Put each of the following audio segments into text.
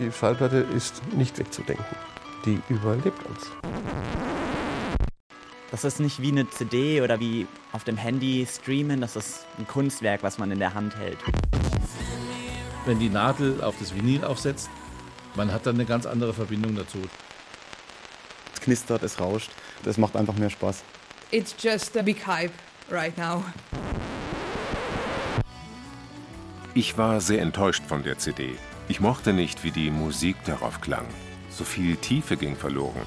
Die Schallplatte ist nicht wegzudenken. Die überlebt uns. Das ist nicht wie eine CD oder wie auf dem Handy streamen, das ist ein Kunstwerk, was man in der Hand hält. Wenn die Nadel auf das Vinyl aufsetzt, man hat dann eine ganz andere Verbindung dazu. Es knistert, es rauscht, das macht einfach mehr Spaß. It's just a big hype right now. Ich war sehr enttäuscht von der CD. Ich mochte nicht, wie die Musik darauf klang. So viel Tiefe ging verloren.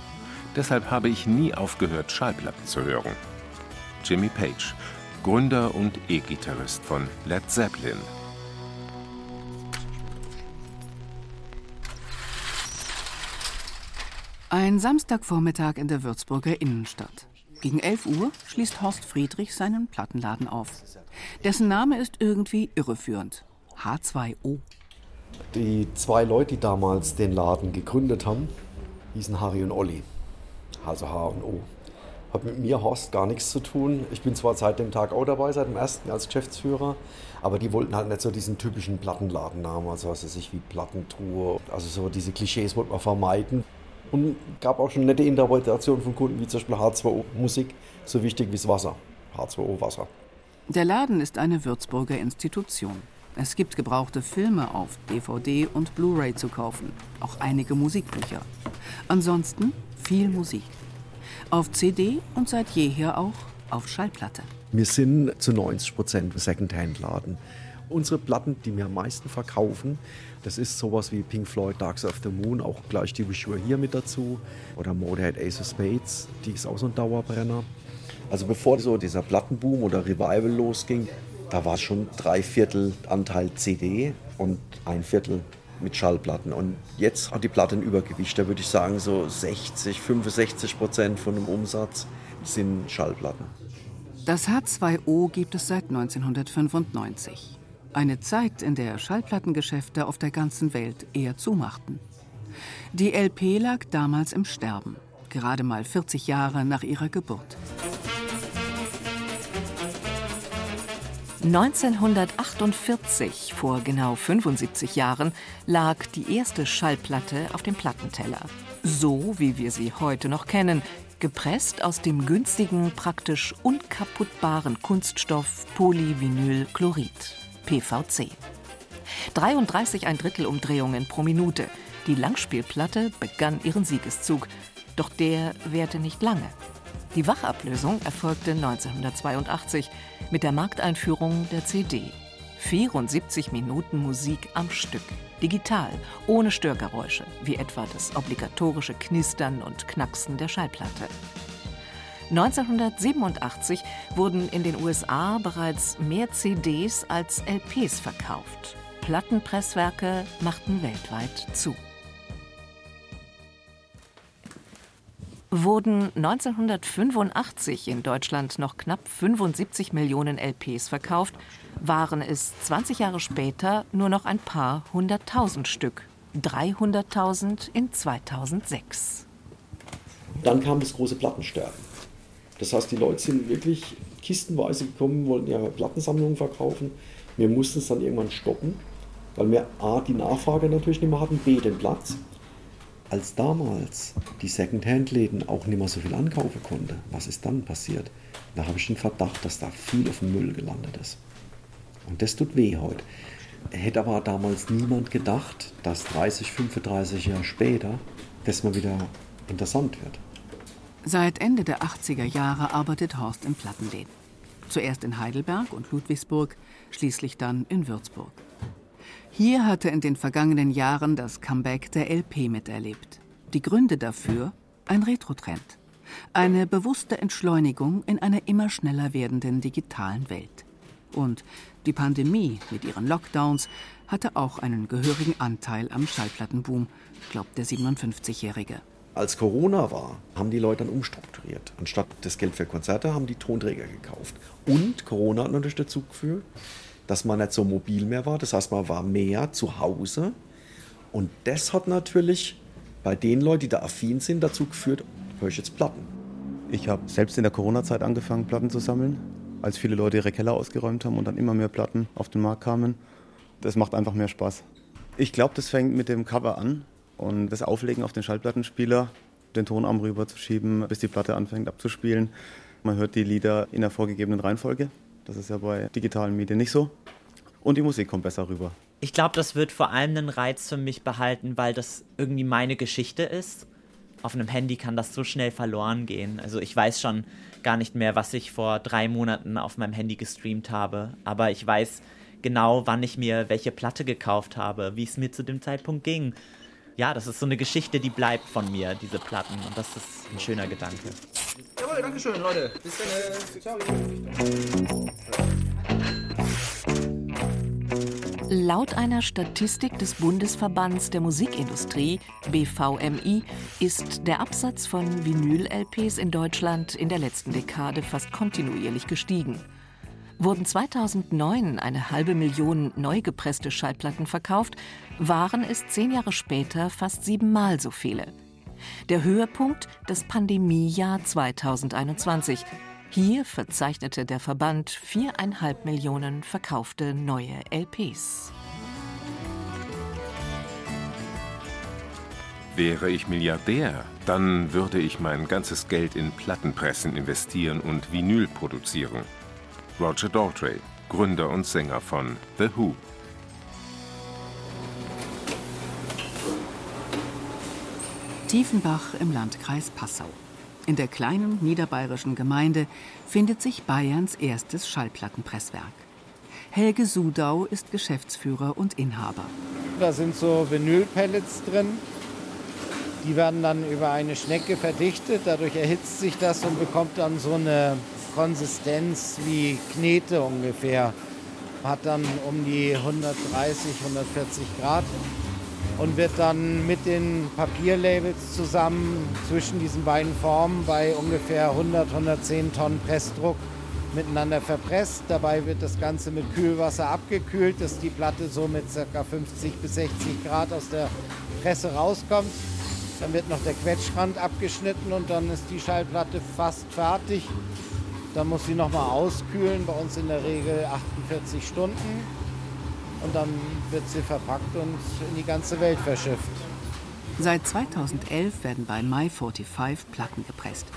Deshalb habe ich nie aufgehört, Schallplatten zu hören. Jimmy Page, Gründer und E-Gitarrist von Led Zeppelin. Ein Samstagvormittag in der Würzburger Innenstadt. Gegen 11 Uhr schließt Horst Friedrich seinen Plattenladen auf. Dessen Name ist irgendwie irreführend. H2O. Die zwei Leute, die damals den Laden gegründet haben, hießen Harry und Olli. Also H und O. Hat mit mir, Horst, gar nichts zu tun. Ich bin zwar seit dem Tag auch dabei, seit dem ersten als Geschäftsführer, aber die wollten halt nicht so diesen typischen Plattenladennamen, also was weiß ich, wie Plattentruhe. Also so diese Klischees wollten wir vermeiden. Und gab auch schon nette Interpretationen von Kunden, wie zum Beispiel H2O Musik, so wichtig wie das Wasser. H2O Wasser. Der Laden ist eine Würzburger Institution. Es gibt gebrauchte Filme auf DVD und Blu-ray zu kaufen, auch einige Musikbücher. Ansonsten viel Musik. Auf CD und seit jeher auch auf Schallplatte. Wir sind zu 90 Prozent Secondhand-Laden. Unsere Platten, die wir am meisten verkaufen, das ist sowas wie Pink Floyd, Dark Side of the Moon, auch gleich die Wish You Were Here mit dazu. Oder Motorhead Ace of Spades, die ist auch so ein Dauerbrenner. Also bevor so dieser Plattenboom oder Revival losging, da war schon drei Viertel Anteil CD und ein Viertel mit Schallplatten. Und jetzt hat die Platte ein Übergewicht. Da würde ich sagen, so 60, 65 Prozent von dem Umsatz sind Schallplatten. Das H2O gibt es seit 1995. Eine Zeit, in der Schallplattengeschäfte auf der ganzen Welt eher zumachten. Die LP lag damals im Sterben, gerade mal 40 Jahre nach ihrer Geburt. 1948, vor genau 75 Jahren, lag die erste Schallplatte auf dem Plattenteller. So wie wir sie heute noch kennen, gepresst aus dem günstigen, praktisch unkaputtbaren Kunststoff Polyvinylchlorid, PVC. 33 ein Drittel Umdrehungen pro Minute. Die Langspielplatte begann ihren Siegeszug, doch der währte nicht lange. Die Wachablösung erfolgte 1982 mit der Markteinführung der CD. 74 Minuten Musik am Stück, digital, ohne Störgeräusche, wie etwa das obligatorische Knistern und Knacksen der Schallplatte. 1987 wurden in den USA bereits mehr CDs als LPs verkauft. Plattenpresswerke machten weltweit zu. Wurden 1985 in Deutschland noch knapp 75 Millionen LPs verkauft, waren es 20 Jahre später nur noch ein paar hunderttausend Stück. 300.000 in 2006. Dann kam das große Plattensterben. Das heißt, die Leute sind wirklich kistenweise gekommen, wollten ihre Plattensammlungen verkaufen. Wir mussten es dann irgendwann stoppen, weil wir A, die Nachfrage natürlich nicht mehr hatten, B, den Platz als damals die Secondhand-Läden auch nicht mehr so viel ankaufen konnten, was ist dann passiert? Da habe ich den Verdacht, dass da viel auf dem Müll gelandet ist. Und das tut weh heute. Hätte aber damals niemand gedacht, dass 30, 35 Jahre später das mal wieder interessant wird. Seit Ende der 80er Jahre arbeitet Horst in Plattenläden. Zuerst in Heidelberg und Ludwigsburg, schließlich dann in Würzburg. Hier hatte in den vergangenen Jahren das Comeback der LP miterlebt. Die Gründe dafür ein Retro-Trend. Eine bewusste Entschleunigung in einer immer schneller werdenden digitalen Welt. Und die Pandemie mit ihren Lockdowns hatte auch einen gehörigen Anteil am Schallplattenboom, glaubt der 57-Jährige. Als Corona war, haben die Leute dann umstrukturiert. Anstatt das Geld für Konzerte haben die Tonträger gekauft. Und Corona hat natürlich dazu geführt, dass man nicht so mobil mehr war. Das heißt, man war mehr zu Hause. Und das hat natürlich bei den Leuten, die da affin sind, dazu geführt, höre ich jetzt Platten. Ich habe selbst in der Corona-Zeit angefangen, Platten zu sammeln, als viele Leute ihre Keller ausgeräumt haben und dann immer mehr Platten auf den Markt kamen. Das macht einfach mehr Spaß. Ich glaube, das fängt mit dem Cover an und das Auflegen auf den Schallplattenspieler, den Tonarm rüberzuschieben, bis die Platte anfängt abzuspielen. Man hört die Lieder in der vorgegebenen Reihenfolge. Das ist ja bei digitalen Medien nicht so. Und die Musik kommt besser rüber. Ich glaube, das wird vor allem einen Reiz für mich behalten, weil das irgendwie meine Geschichte ist. Auf einem Handy kann das so schnell verloren gehen. Also ich weiß schon gar nicht mehr, was ich vor drei Monaten auf meinem Handy gestreamt habe. Aber ich weiß genau, wann ich mir welche Platte gekauft habe, wie es mir zu dem Zeitpunkt ging. Ja, das ist so eine Geschichte, die bleibt von mir, diese Platten. Und das ist ein schöner Gedanke. Jawohl, danke schön, Leute. Bis dann. Ciao. Laut einer Statistik des Bundesverbands der Musikindustrie, BVMI, ist der Absatz von Vinyl-LPs in Deutschland in der letzten Dekade fast kontinuierlich gestiegen. Wurden 2009 eine halbe Million neu gepresste Schallplatten verkauft, waren es zehn Jahre später fast siebenmal so viele. Der Höhepunkt das Pandemiejahr 2021. Hier verzeichnete der Verband viereinhalb Millionen verkaufte neue LPs. Wäre ich Milliardär, dann würde ich mein ganzes Geld in Plattenpressen investieren und Vinyl produzieren. Roger Daltrey, Gründer und Sänger von The Who. Tiefenbach im Landkreis Passau. In der kleinen niederbayerischen Gemeinde findet sich Bayerns erstes Schallplattenpresswerk. Helge Sudau ist Geschäftsführer und Inhaber. Da sind so Vinylpellets drin. Die werden dann über eine Schnecke verdichtet. Dadurch erhitzt sich das und bekommt dann so eine Konsistenz wie Knete ungefähr. Hat dann um die 130, 140 Grad und wird dann mit den Papierlabels zusammen zwischen diesen beiden Formen bei ungefähr 100, 110 Tonnen Pressdruck miteinander verpresst. Dabei wird das Ganze mit Kühlwasser abgekühlt, dass die Platte so mit ca. 50 bis 60 Grad aus der Presse rauskommt. Dann wird noch der Quetschrand abgeschnitten und dann ist die Schallplatte fast fertig. Dann muss sie nochmal auskühlen, bei uns in der Regel 48 Stunden. Und dann wird sie verpackt und in die ganze Welt verschifft. Seit 2011 werden bei My45 Platten gepresst.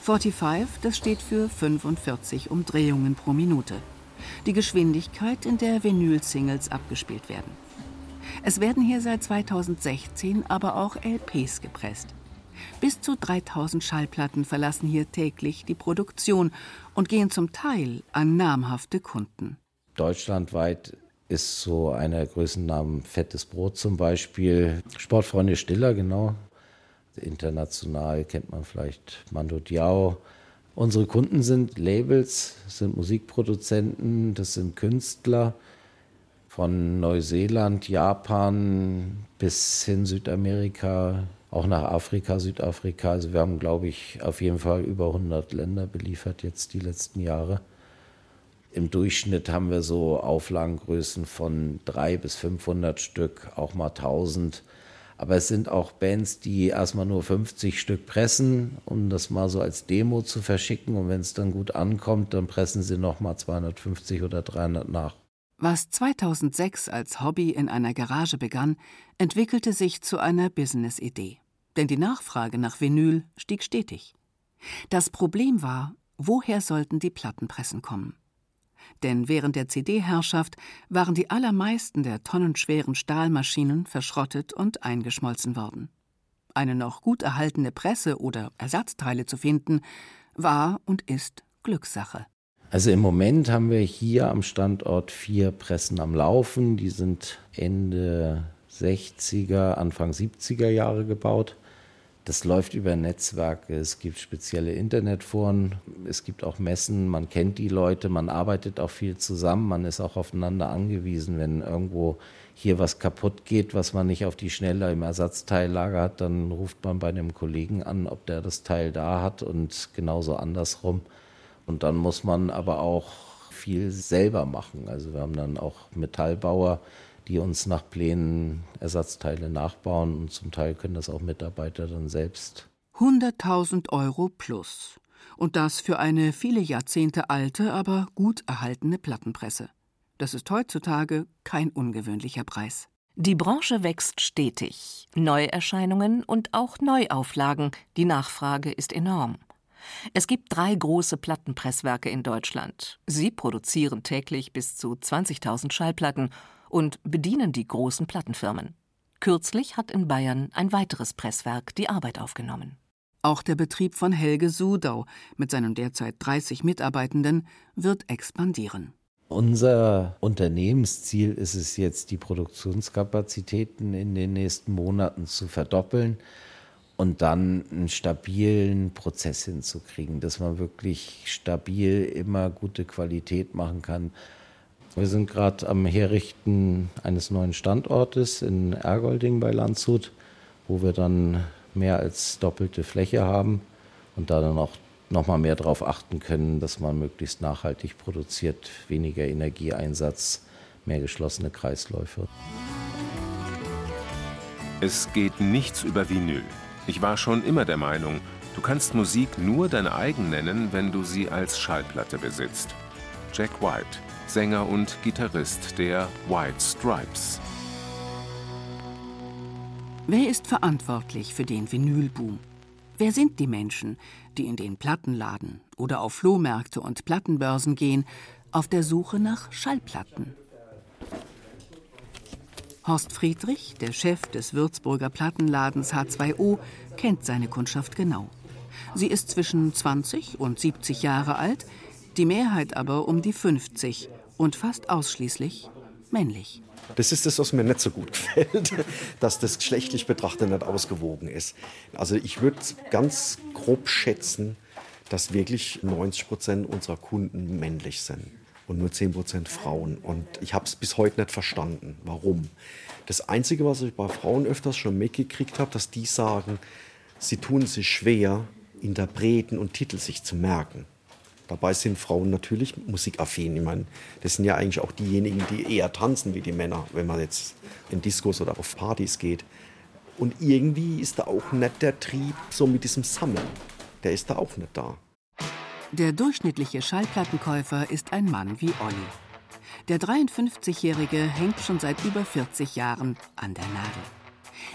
45, das steht für 45 Umdrehungen pro Minute. Die Geschwindigkeit, in der Vinyl-Singles abgespielt werden. Es werden hier seit 2016 aber auch LPs gepresst. Bis zu 3000 Schallplatten verlassen hier täglich die Produktion und gehen zum Teil an namhafte Kunden. Deutschlandweit ist so einer Größennamen Fettes Brot zum Beispiel. Sportfreunde Stiller, genau. International kennt man vielleicht Mando Diao. Unsere Kunden sind Labels, sind Musikproduzenten, das sind Künstler von Neuseeland, Japan bis hin Südamerika, auch nach Afrika, Südafrika. Also wir haben, glaube ich, auf jeden Fall über 100 Länder beliefert jetzt die letzten Jahre. Im Durchschnitt haben wir so Auflagengrößen von 300 bis 500 Stück, auch mal 1000. Aber es sind auch Bands, die erstmal nur 50 Stück pressen, um das mal so als Demo zu verschicken. Und wenn es dann gut ankommt, dann pressen sie nochmal 250 oder 300 nach. Was 2006 als Hobby in einer Garage begann, entwickelte sich zu einer Business-Idee. Denn die Nachfrage nach Vinyl stieg stetig. Das Problem war, woher sollten die Plattenpressen kommen? Denn während der CD-Herrschaft waren die allermeisten der tonnenschweren Stahlmaschinen verschrottet und eingeschmolzen worden. Eine noch gut erhaltene Presse oder Ersatzteile zu finden, war und ist Glückssache. Also im Moment haben wir hier am Standort vier Pressen am Laufen. Die sind Ende 60er, Anfang 70er Jahre gebaut. Das läuft über Netzwerke, es gibt spezielle Internetforen, es gibt auch Messen, man kennt die Leute, man arbeitet auch viel zusammen, man ist auch aufeinander angewiesen. Wenn irgendwo hier was kaputt geht, was man nicht auf die Schnelle im Ersatzteillager hat, dann ruft man bei einem Kollegen an, ob der das Teil da hat und genauso andersrum. Und dann muss man aber auch viel selber machen. Also wir haben dann auch Metallbauer, die uns nach Plänen Ersatzteile nachbauen und zum Teil können das auch Mitarbeiter dann selbst. 100.000 Euro plus. Und das für eine viele Jahrzehnte alte, aber gut erhaltene Plattenpresse. Das ist heutzutage kein ungewöhnlicher Preis. Die Branche wächst stetig. Neuerscheinungen und auch Neuauflagen. Die Nachfrage ist enorm. Es gibt drei große Plattenpresswerke in Deutschland. Sie produzieren täglich bis zu 20.000 Schallplatten und bedienen die großen Plattenfirmen. Kürzlich hat in Bayern ein weiteres Presswerk die Arbeit aufgenommen. Auch der Betrieb von Helge Sudau mit seinen derzeit 30 Mitarbeitenden wird expandieren. Unser Unternehmensziel ist es jetzt, die Produktionskapazitäten in den nächsten Monaten zu verdoppeln und dann einen stabilen Prozess hinzukriegen, dass man wirklich stabil immer gute Qualität machen kann. Wir sind gerade am Herrichten eines neuen Standortes in Ergolding bei Landshut, wo wir dann mehr als doppelte Fläche haben und da dann auch noch mal mehr darauf achten können, dass man möglichst nachhaltig produziert, weniger Energieeinsatz, mehr geschlossene Kreisläufe. Es geht nichts über Vinyl. Ich war schon immer der Meinung, du kannst Musik nur deine eigen nennen, wenn du sie als Schallplatte besitzt. Jack White, Sänger und Gitarrist der White Stripes. Wer ist verantwortlich für den Vinylboom? Wer sind die Menschen, die in den Plattenladen oder auf Flohmärkte und Plattenbörsen gehen, auf der Suche nach Schallplatten? Horst Friedrich, der Chef des Würzburger Plattenladens H2O, kennt seine Kundschaft genau. Sie ist zwischen 20 und 70 Jahre alt, die Mehrheit aber um die 50 und fast ausschließlich männlich. Das ist das, was mir nicht so gut gefällt, dass das geschlechtlich betrachtet nicht ausgewogen ist. Also ich würde ganz grob schätzen, dass wirklich 90 Prozent unserer Kunden männlich sind und nur 10 Prozent Frauen. Und ich habe es bis heute nicht verstanden, warum. Das Einzige, was ich bei Frauen öfters schon mitgekriegt habe, dass die sagen, sie tun sich schwer, Interpreten und Titel sich zu merken. Dabei sind Frauen natürlich musikaffin. Ich meine, das sind ja eigentlich auch diejenigen, die eher tanzen wie die Männer, wenn man jetzt in Diskos oder auf Partys geht. Und irgendwie ist da auch nicht der Trieb so mit diesem Sammeln. Der ist da auch nicht da. Der durchschnittliche Schallplattenkäufer ist ein Mann wie Olli. Der 53-Jährige hängt schon seit über 40 Jahren an der Nadel.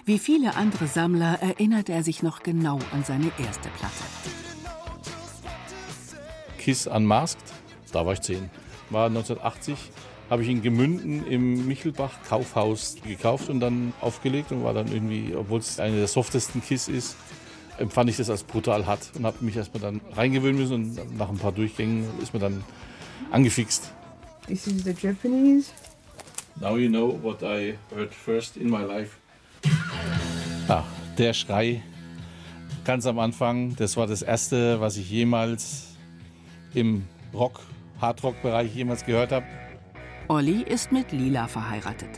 Wie viele andere Sammler erinnert er sich noch genau an seine erste Platte. Kiss Unmasked, da war ich 10. War 1980, habe ich in Gemünden im Michelbach Kaufhaus gekauft und dann aufgelegt und war dann irgendwie, obwohl es eine der softesten Kiss ist, empfand ich das als brutal hart und habe mich erstmal dann reingewöhnen müssen und nach ein paar Durchgängen ist mir dann angefixt. This is the Japanese. Now you know what I heard first in my life. Ah, der Schrei ganz am Anfang, das war das erste, was ich jemals im Rock, Hardrock-Bereich jemals gehört habe. Olli ist mit Lila verheiratet.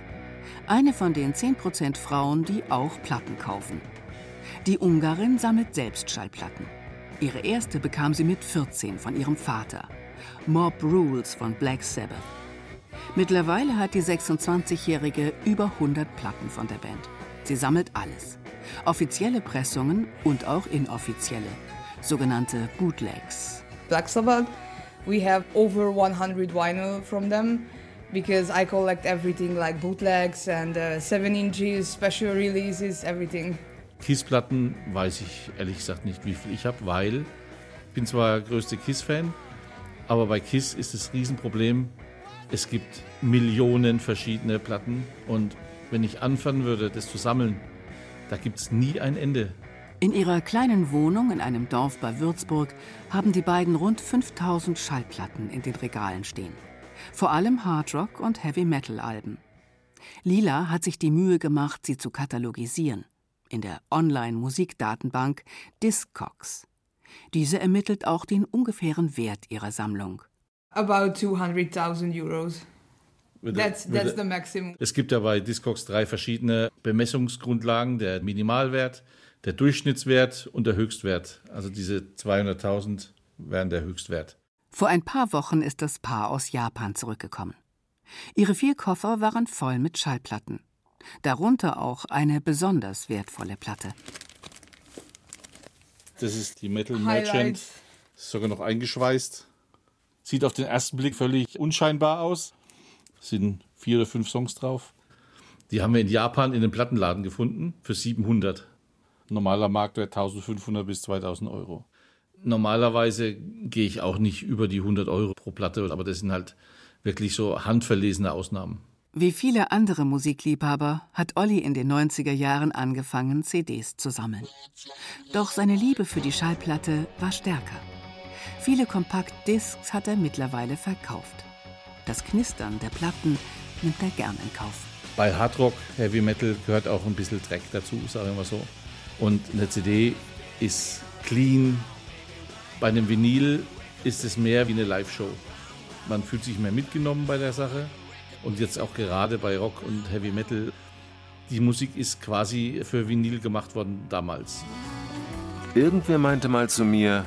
Eine von den 10% Frauen, die auch Platten kaufen. Die Ungarin sammelt selbst Schallplatten. Ihre erste bekam sie mit 14 von ihrem Vater. Mob Rules von Black Sabbath. Mittlerweile hat die 26-Jährige über 100 Platten von der Band. Sie sammelt alles. Offizielle Pressungen und auch inoffizielle. Sogenannte Bootlegs. Black Sabbath, we have over 100 vinyl from them because I collect everything like bootlegs and uh, 7 inches, special releases, everything. Kiss-Platten weiß ich ehrlich gesagt nicht, wie viel ich habe, weil ich bin zwar größte Kiss-Fan, aber bei Kiss ist das Riesenproblem, es gibt Millionen verschiedene Platten und wenn ich anfangen würde, das zu sammeln, da gibt es nie ein Ende. In ihrer kleinen Wohnung in einem Dorf bei Würzburg haben die beiden rund 5000 Schallplatten in den Regalen stehen. Vor allem Hardrock und Heavy Metal Alben. Lila hat sich die Mühe gemacht, sie zu katalogisieren in der Online-Musikdatenbank Discogs. Diese ermittelt auch den ungefähren Wert ihrer Sammlung. About 200.000 Euros. That's, that's the maximum. Es gibt ja bei Discogs drei verschiedene Bemessungsgrundlagen: der Minimalwert, der Durchschnittswert und der Höchstwert. Also diese 200.000 wären der Höchstwert. Vor ein paar Wochen ist das Paar aus Japan zurückgekommen. Ihre vier Koffer waren voll mit Schallplatten darunter auch eine besonders wertvolle Platte. Das ist die Metal Merchant, ist sogar noch eingeschweißt. Sieht auf den ersten Blick völlig unscheinbar aus. Es sind vier oder fünf Songs drauf. Die haben wir in Japan in einem Plattenladen gefunden für 700. Normaler Marktwert 1500 bis 2000 Euro. Normalerweise gehe ich auch nicht über die 100 Euro pro Platte, aber das sind halt wirklich so handverlesene Ausnahmen. Wie viele andere Musikliebhaber hat Olli in den 90er Jahren angefangen, CDs zu sammeln. Doch seine Liebe für die Schallplatte war stärker. Viele Kompaktdiscs hat er mittlerweile verkauft. Das Knistern der Platten nimmt er gern in Kauf. Bei Hardrock, Heavy Metal gehört auch ein bisschen Dreck dazu, sagen wir mal so. Und eine CD ist clean. Bei einem Vinyl ist es mehr wie eine Live-Show. Man fühlt sich mehr mitgenommen bei der Sache. Und jetzt auch gerade bei Rock und Heavy Metal. Die Musik ist quasi für Vinyl gemacht worden damals. Irgendwer meinte mal zu mir,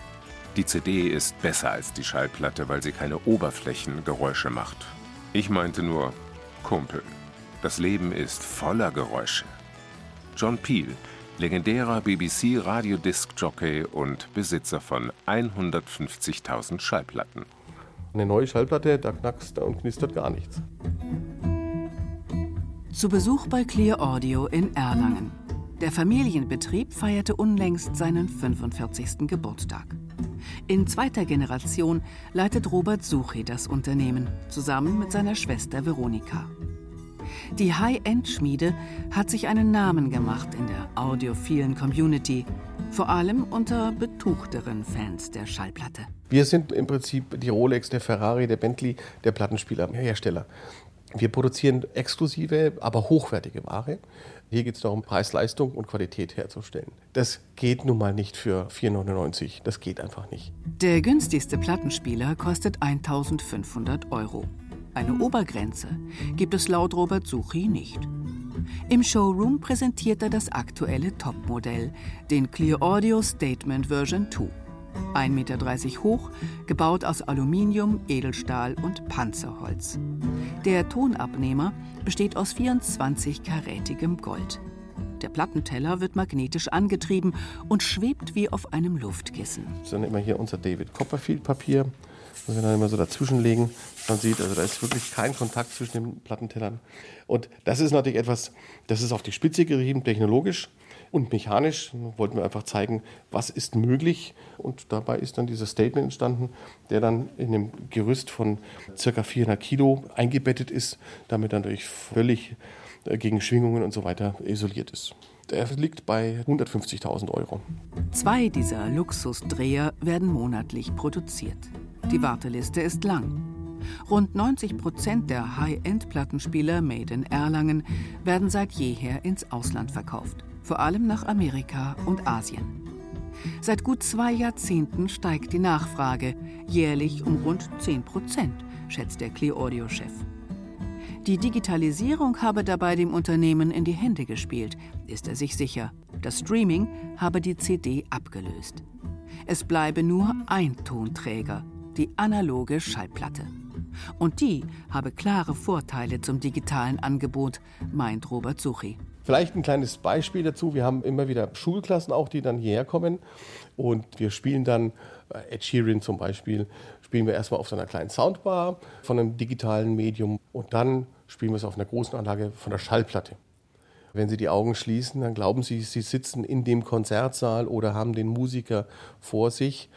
die CD ist besser als die Schallplatte, weil sie keine Oberflächengeräusche macht. Ich meinte nur, Kumpel, das Leben ist voller Geräusche. John Peel, legendärer BBC-Radiodisc-Jockey und Besitzer von 150.000 Schallplatten. Eine neue Schallplatte, da knackst und knistert gar nichts. Zu Besuch bei Clear Audio in Erlangen. Der Familienbetrieb feierte unlängst seinen 45. Geburtstag. In zweiter Generation leitet Robert Suchi das Unternehmen, zusammen mit seiner Schwester Veronika. Die High-End-Schmiede hat sich einen Namen gemacht in der audiophilen Community, vor allem unter betuchteren Fans der Schallplatte. Wir sind im Prinzip die Rolex, der Ferrari, der Bentley, der Plattenspielerhersteller. Wir produzieren exklusive, aber hochwertige Ware. Hier geht es darum, Preis-Leistung und Qualität herzustellen. Das geht nun mal nicht für 4,99. Das geht einfach nicht. Der günstigste Plattenspieler kostet 1500 Euro. Eine Obergrenze gibt es laut Robert Suchi nicht. Im Showroom präsentiert er das aktuelle Topmodell, den Clear Audio Statement Version 2. 1,30 Meter hoch, gebaut aus Aluminium, Edelstahl und Panzerholz. Der Tonabnehmer besteht aus 24-karätigem Gold. Der Plattenteller wird magnetisch angetrieben und schwebt wie auf einem Luftkissen. Das ist dann immer hier unser David Copperfield Papier, das wir dann immer so dazwischenlegen. Man sieht, also da ist wirklich kein Kontakt zwischen den Plattentellern. Und das ist natürlich etwas, das ist auf die Spitze gerieben, technologisch und mechanisch. Wollten wir einfach zeigen, was ist möglich. Und dabei ist dann dieses Statement entstanden, der dann in einem Gerüst von ca. 400 Kilo eingebettet ist, damit dann durch völlig äh, gegen Schwingungen und so weiter isoliert ist. Der liegt bei 150.000 Euro. Zwei dieser Luxusdreher werden monatlich produziert. Die Warteliste ist lang. Rund 90 Prozent der High-End-Plattenspieler made in Erlangen werden seit jeher ins Ausland verkauft, vor allem nach Amerika und Asien. Seit gut zwei Jahrzehnten steigt die Nachfrage, jährlich um rund 10 Prozent, schätzt der Clear Audio-Chef. Die Digitalisierung habe dabei dem Unternehmen in die Hände gespielt, ist er sich sicher. Das Streaming habe die CD abgelöst. Es bleibe nur ein Tonträger, die analoge Schallplatte. Und die habe klare Vorteile zum digitalen Angebot, meint Robert Suchi. Vielleicht ein kleines Beispiel dazu. Wir haben immer wieder Schulklassen auch, die dann hierher kommen. Und wir spielen dann äh, Ed Sheeran zum Beispiel, spielen wir erstmal auf so einer kleinen Soundbar von einem digitalen Medium. Und dann spielen wir es auf einer großen Anlage von der Schallplatte. Wenn Sie die Augen schließen, dann glauben Sie, Sie sitzen in dem Konzertsaal oder haben den Musiker vor sich.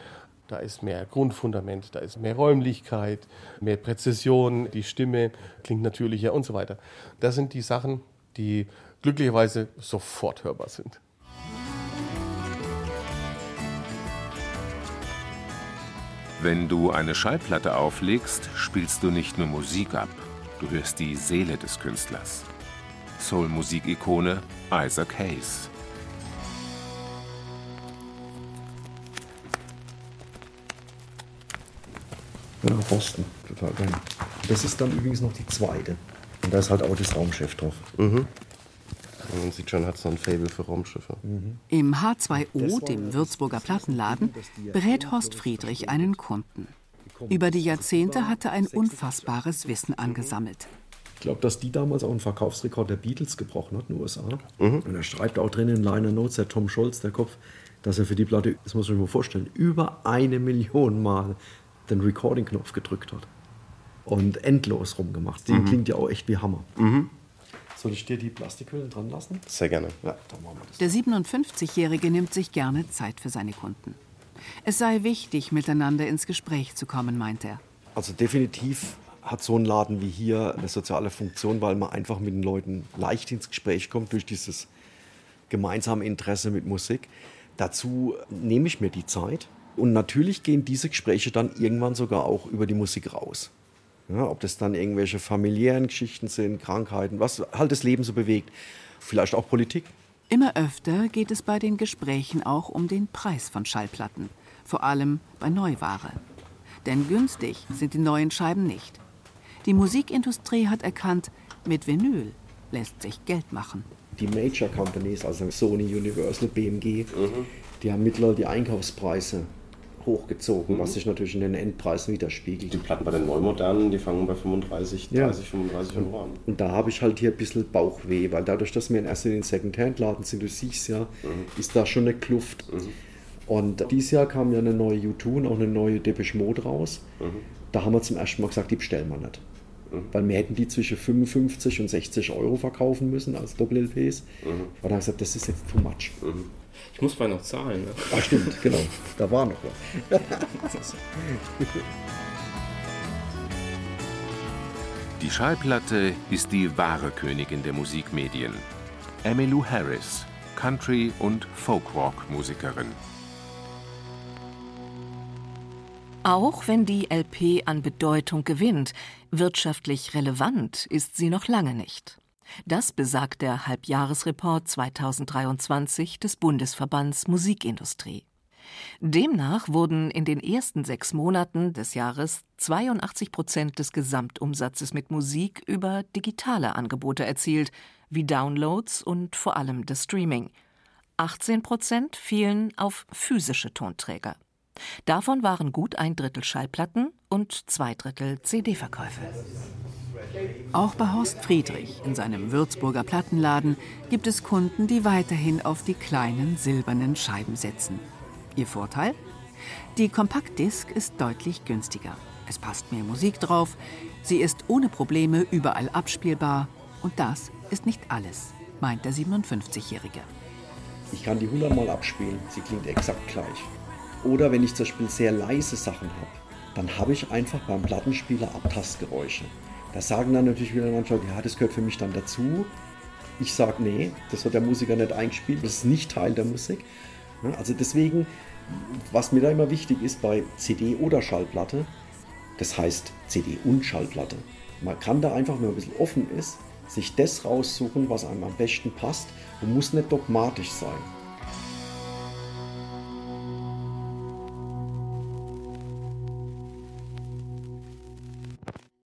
Da ist mehr Grundfundament, da ist mehr Räumlichkeit, mehr Präzision, die Stimme klingt natürlicher und so weiter. Das sind die Sachen, die glücklicherweise sofort hörbar sind. Wenn du eine Schallplatte auflegst, spielst du nicht nur Musik ab, du hörst die Seele des Künstlers. Soul-Musik-Ikone Isaac Hayes. Ja, Boston, total geil. Das ist dann übrigens noch die zweite. Und da ist halt auch das Raumschiff drauf. Mhm. Man sieht schon, hat so ein Fable für Raumschiffe. Mhm. Im H2O, dem Würzburger Plattenladen, berät Horst Friedrich einen Kunden. Über die Jahrzehnte hatte er ein unfassbares Wissen angesammelt. Ich glaube, dass die damals auch einen Verkaufsrekord der Beatles gebrochen hat in den USA. Mhm. Und er schreibt auch drin in Liner Notes, der Tom Scholz, der Kopf, dass er für die Platte, das muss man sich mal vorstellen, über eine Million Mal den Recording-Knopf gedrückt hat. Und endlos rumgemacht. Die Mhm. klingt ja auch echt wie Hammer. Mhm. Soll ich dir die Plastikhüllen dran lassen? Sehr gerne. Ja, dann machen wir das. Der 57-Jährige nimmt sich gerne Zeit für seine Kunden. Es sei wichtig, miteinander ins Gespräch zu kommen, meint er. Also definitiv hat so ein Laden wie hier eine soziale Funktion, weil man einfach mit den Leuten leicht ins Gespräch kommt durch dieses gemeinsame Interesse mit Musik. Dazu nehme ich mir die Zeit. Und natürlich gehen diese Gespräche dann irgendwann sogar auch über die Musik raus. Ja, ob das dann irgendwelche familiären Geschichten sind, Krankheiten, was halt das Leben so bewegt. Vielleicht auch Politik. Immer öfter geht es bei den Gesprächen auch um den Preis von Schallplatten, vor allem bei Neuware. Denn günstig sind die neuen Scheiben nicht. Die Musikindustrie hat erkannt, mit Vinyl lässt sich Geld machen. Die Major Companies, also Sony, Universal, BMG, die haben mittlerweile die Einkaufspreise hochgezogen, was sich natürlich in den Endpreisen widerspiegelt. Die Platten bei den Neumodernen, die fangen bei 35, 30, Ja. 35 Euro an. Und da habe ich halt hier ein bisschen Bauchweh, weil dadurch, dass wir in erster Linie Second-Hand-Laden sind, du siehst ja, ist da schon eine Kluft. Und dieses Jahr kam ja eine neue U2 und auch eine neue Depeche Mode raus. Da haben wir zum ersten Mal gesagt, die bestellen wir nicht. Weil wir hätten die zwischen 55 und 60 Euro verkaufen müssen als Doppel-LPs. Und da haben wir gesagt, das ist jetzt too much. Ich muss mal noch zahlen. Ne? Ach stimmt, genau. Da war noch was. Die Schallplatte ist die wahre Königin der Musikmedien. Emmylou Harris, Country- und Folkrock-Musikerin. Auch wenn die LP an Bedeutung gewinnt, wirtschaftlich relevant ist sie noch lange nicht. Das besagt der Halbjahresreport 2023 des Bundesverbands Musikindustrie. Demnach wurden in den ersten sechs Monaten des Jahres 82 Prozent des Gesamtumsatzes mit Musik über digitale Angebote erzielt, wie Downloads und vor allem das Streaming. 18 Prozent fielen auf physische Tonträger. Davon waren gut ein Drittel Schallplatten und zwei Drittel CD-Verkäufe. Auch bei Horst Friedrich in seinem Würzburger Plattenladen gibt es Kunden, die weiterhin auf die kleinen silbernen Scheiben setzen. Ihr Vorteil? Die Kompaktdisk ist deutlich günstiger. Es passt mehr Musik drauf, sie ist ohne Probleme überall abspielbar und das ist nicht alles, meint der 57-Jährige. Ich kann die 100 Mal abspielen, sie klingt exakt gleich. Oder wenn ich zum Beispiel sehr leise Sachen habe, dann habe ich einfach beim Plattenspieler Abtastgeräusche. Da sagen dann natürlich wieder manche ja, das gehört für mich dann dazu. Ich sage, nee, das hat der Musiker nicht eingespielt, das ist nicht Teil der Musik. Also deswegen, was mir da immer wichtig ist bei CD oder Schallplatte, das heißt CD und Schallplatte. Man kann da einfach, wenn man ein bisschen offen ist, sich das raussuchen, was einem am besten passt und muss nicht dogmatisch sein.